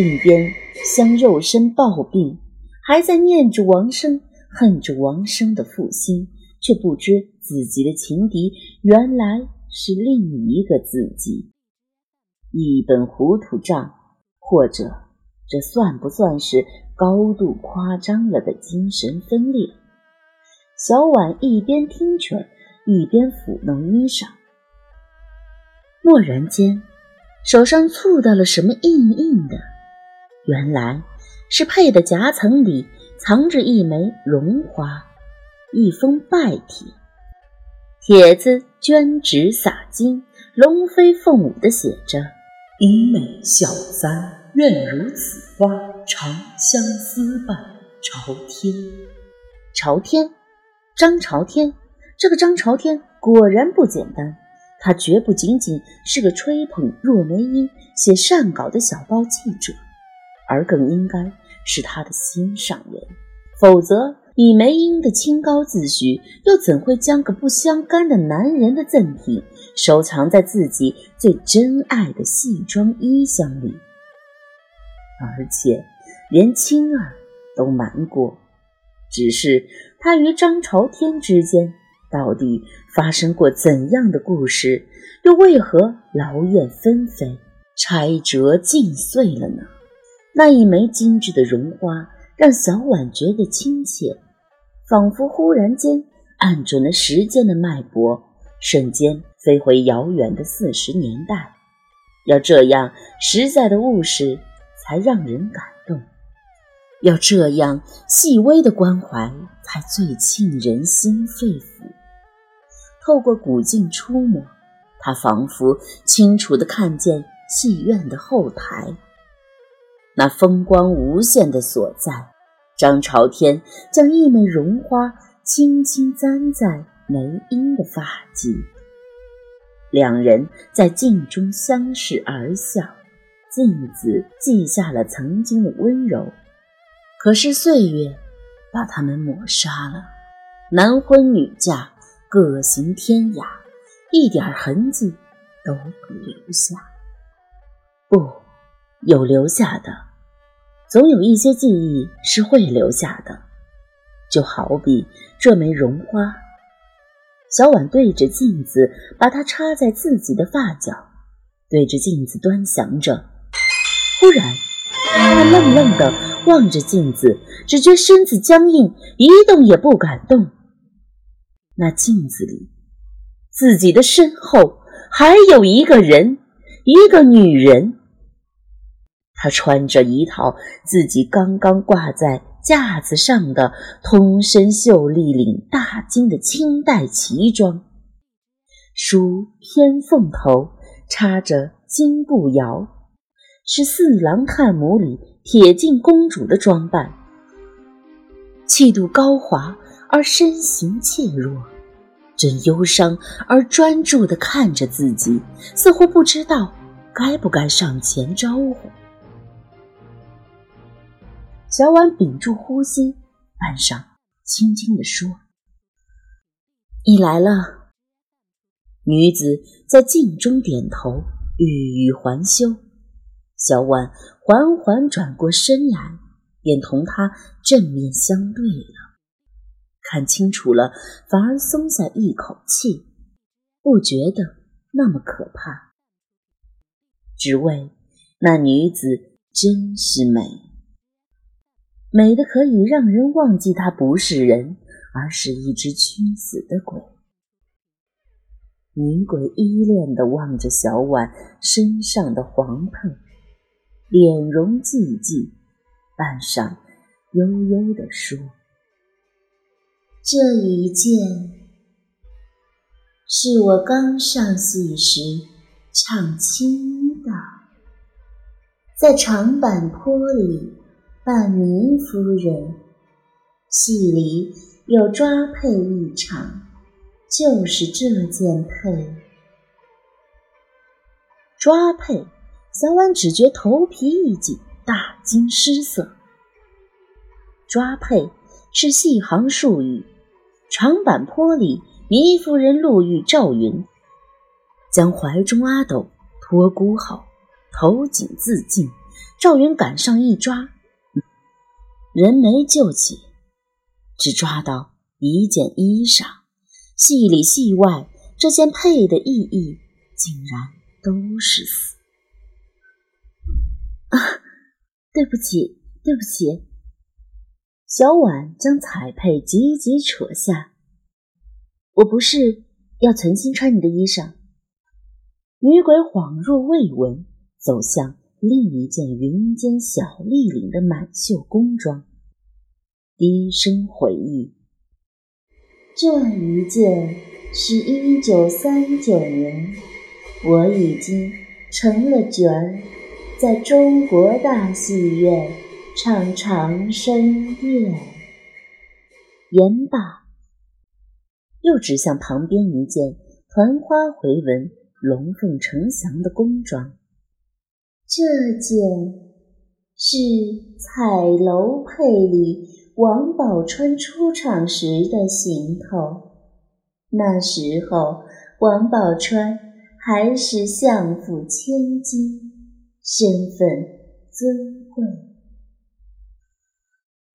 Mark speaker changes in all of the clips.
Speaker 1: 鬓边相肉身抱病，还在念着王生，恨着王生的负心，却不知自己的情敌原来是另一个自己。一本糊涂账，或者这算不算是高度夸张了的精神分裂？小婉一边听劝，一边抚弄衣裳。蓦然间，手上触到了什么硬硬的，原来是佩的夹层里藏着一枚绒花，一封拜帖。帖子绢纸洒金，龙飞凤舞的写着：“
Speaker 2: 英美小三，愿如此花，长相思伴朝天。”
Speaker 1: 朝天。张朝天，这个张朝天果然不简单。他绝不仅仅是个吹捧若梅英、写善稿的小报记者，而更应该是他的心上人。否则，以梅英的清高自诩，又怎会将个不相干的男人的赠品收藏在自己最珍爱的戏装衣箱里？而且，连青儿都瞒过。只是他与张朝天之间到底发生过怎样的故事，又为何劳燕分飞、拆折尽碎了呢？那一枚精致的绒花让小婉觉得亲切，仿佛忽然间按准了时间的脉搏，瞬间飞回遥远的四十年代。要这样实在的物事，才让人感动。要这样细微的关怀，才最沁人心肺腑。透过古镜出没，他仿佛清楚地看见戏院的后台，那风光无限的所在。张朝天将一枚绒花轻轻簪在梅英的发髻，两人在镜中相视而笑，镜子记下了曾经的温柔。可是岁月把他们抹杀了，男婚女嫁，各行天涯，一点痕迹都不留下。不，有留下的，总有一些记忆是会留下的。就好比这枚绒花，小婉对着镜子，把它插在自己的发角，对着镜子端详着。忽然，她愣愣的。望着镜子，只觉身子僵硬，一动也不敢动。那镜子里，自己的身后还有一个人，一个女人。她穿着一套自己刚刚挂在架子上的通身秀丽领大襟的清代旗装，梳偏凤头，插着金步摇，是四郎探母里。铁镜公主的装扮，气度高华而身形怯弱，正忧伤而专注地看着自己，似乎不知道该不该上前招呼。小婉屏住呼吸，半晌，轻轻地说：“你来了。”女子在镜中点头，欲语还休。小婉缓缓转过身来，便同他正面相对了。看清楚了，反而松下一口气，不觉得那么可怕。只为那女子真是美，美的可以让人忘记她不是人，而是一只屈死的鬼。女鬼依恋地望着小婉身上的黄碰。脸容寂寂，半晌，悠悠地说：“
Speaker 3: 这一件是我刚上戏时唱青衣的，在长坂坡里扮糜夫人，戏里有抓配一场，就是这件配
Speaker 1: 抓配。”小婉只觉头皮一紧，大惊失色。抓配是戏行术语。长坂坡里，糜夫人路遇赵云，将怀中阿斗托孤好，投井自尽，赵云赶上一抓，人没救起，只抓到一件衣裳，戏里戏外，这件配的意义竟然都是死。啊，对不起，对不起。小婉将彩佩急急扯下，我不是要存心穿你的衣裳。女鬼恍若未闻，走向另一件云间小立领的满绣工装，低声回忆：“
Speaker 3: 这一件是一九三九年，我已经成了角儿，在中国大戏院唱长生殿。”
Speaker 1: 言罢，又指向旁边一件团花回纹。龙凤呈祥的工装，
Speaker 3: 这件是彩楼配里王宝钏出场时的行头。那时候，王宝钏还是相府千金，身份尊贵。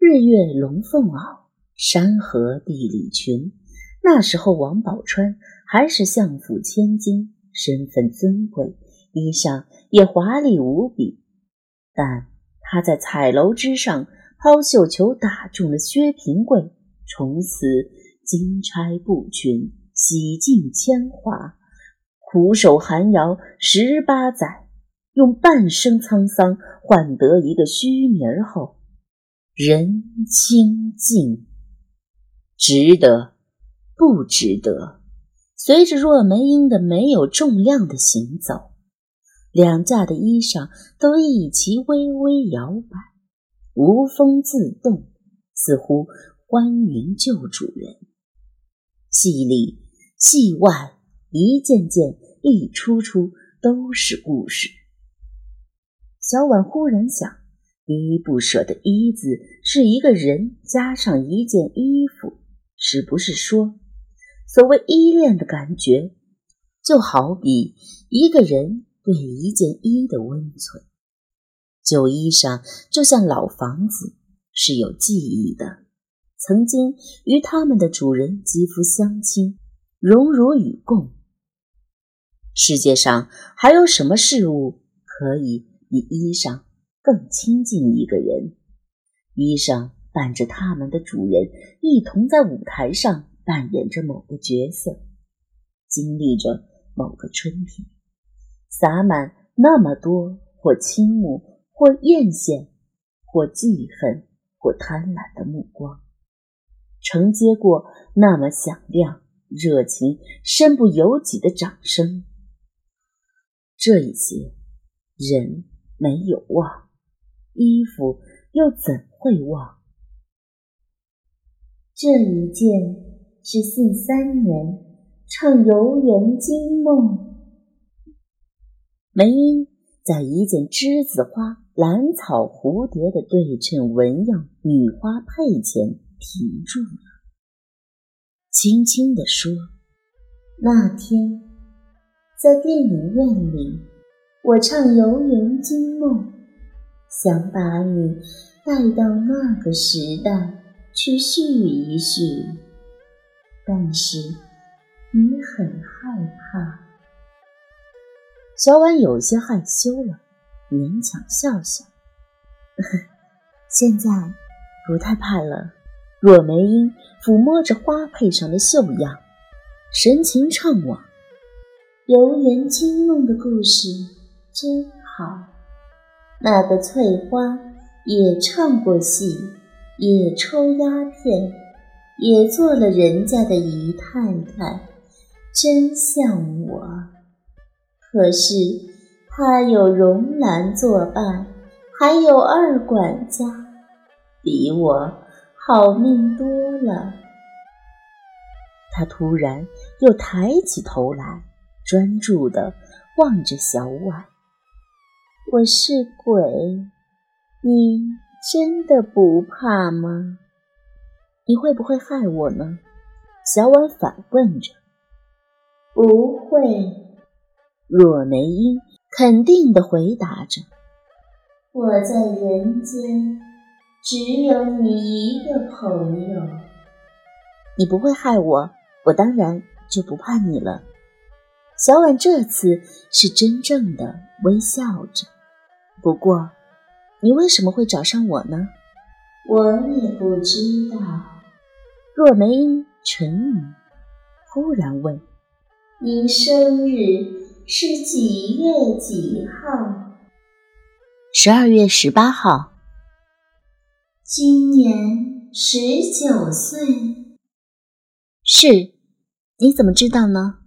Speaker 1: 日月龙凤袄，山河地理裙。那时候，王宝钏还是相府千金。身份尊贵，衣裳也华丽无比，但他在彩楼之上抛绣球打中了薛平贵，从此金钗布裙，洗尽铅华，苦守寒窑十八载，用半生沧桑换得一个虚名后，人清静，值得不值得？随着若梅英的没有重量的行走，两架的衣裳都一齐微微摇摆，无风自动，似乎欢迎旧主人。戏里戏外，一件件一出出都是故事。小婉忽然想，依依不舍的“依”字是一个人加上一件衣服，是不是说？所谓依恋的感觉，就好比一个人对一件衣的温存。旧衣裳就像老房子，是有记忆的，曾经与他们的主人肌肤相亲，荣辱与共。世界上还有什么事物可以比衣裳更亲近一个人？衣裳伴着他们的主人，一同在舞台上。扮演着某个角色，经历着某个春天，洒满那么多或倾慕，或艳羡，或记恨，或贪婪的目光，承接过那么响亮、热情、身不由己的掌声。这一些人没有忘，衣服又怎会忘？
Speaker 3: 这一件。是四三年唱游园惊梦，
Speaker 1: 梅英在一件栀子花、兰草、蝴蝶的对称纹样女花佩前停住了，轻轻地说：“
Speaker 3: 那天在电影院里，我唱游园惊梦，想把你带到那个时代去叙一叙。”但是
Speaker 1: 小婉有些害羞了，勉强笑笑。现在不太怕了。若梅英抚摸着花佩上的绣样，神情怅惘。
Speaker 3: 游园惊梦的故事真好，那个翠花也唱过戏，也抽鸦片。也做了人家的姨太太，真像我。可是他有容兰作伴，还有二管家，比我好命多了。
Speaker 1: 他突然又抬起头来，专注地望着小婉。
Speaker 3: 我是鬼，你真的不怕吗？
Speaker 1: 你会不会害我呢？小婉反问着。
Speaker 3: 不会，
Speaker 1: 若梅英肯定地回答着。
Speaker 3: 我在人间只有你一个朋友。
Speaker 1: 你不会害我，我当然就不怕你了。小婉这次是真正的微笑着。不过，你为什么会找上我呢？
Speaker 3: 我也不知道。
Speaker 1: 若梅英沉吟，忽然问：“
Speaker 3: 你生日是几月几号？”“
Speaker 1: 十二月十八号。”“
Speaker 3: 今年十九岁。”“
Speaker 1: 是。”“你怎么知道呢？”